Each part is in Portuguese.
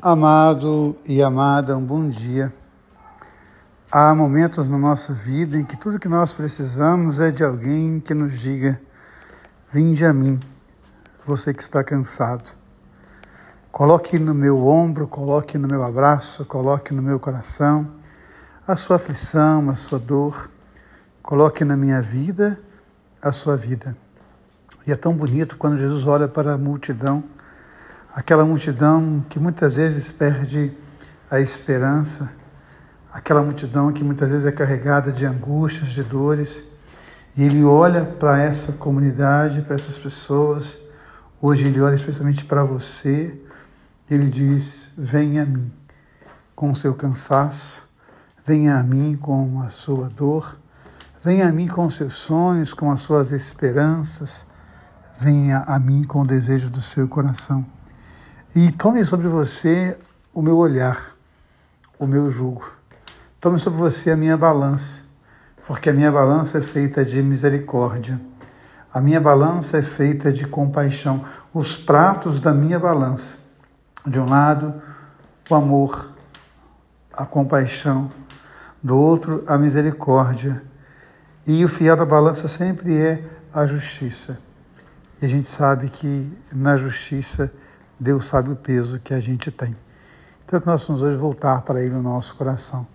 Amado e amada, um bom dia. Há momentos na nossa vida em que tudo que nós precisamos é de alguém que nos diga: Vinde a mim, você que está cansado. Coloque no meu ombro, coloque no meu abraço, coloque no meu coração a sua aflição, a sua dor. Coloque na minha vida a sua vida. E é tão bonito quando Jesus olha para a multidão aquela multidão que muitas vezes perde a esperança, aquela multidão que muitas vezes é carregada de angústias, de dores, e ele olha para essa comunidade, para essas pessoas, hoje ele olha especialmente para você, ele diz: Venha a mim com o seu cansaço, venha a mim com a sua dor, venha a mim com os seus sonhos, com as suas esperanças, venha a mim com o desejo do seu coração. E tome sobre você o meu olhar, o meu jugo. Tome sobre você a minha balança, porque a minha balança é feita de misericórdia. A minha balança é feita de compaixão. Os pratos da minha balança. De um lado, o amor, a compaixão. Do outro, a misericórdia. E o fiel da balança sempre é a justiça. E a gente sabe que na justiça Deus sabe o peso que a gente tem. Então, que nós vamos hoje voltar para Ele no nosso coração.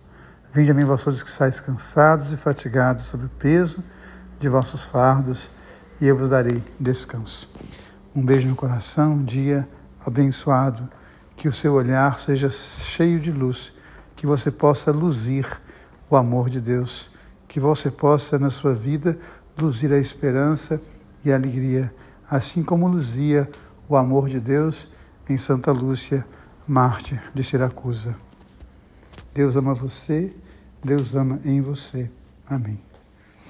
Vinde a mim, vós todos que estáis cansados e fatigados sobre o peso de vossos fardos, e eu vos darei descanso. Um beijo no coração, um dia abençoado, que o seu olhar seja cheio de luz, que você possa luzir o amor de Deus, que você possa, na sua vida, luzir a esperança e a alegria, assim como luzia o amor de Deus em Santa Lúcia, Marte de Siracusa. Deus ama você, Deus ama em você. Amém.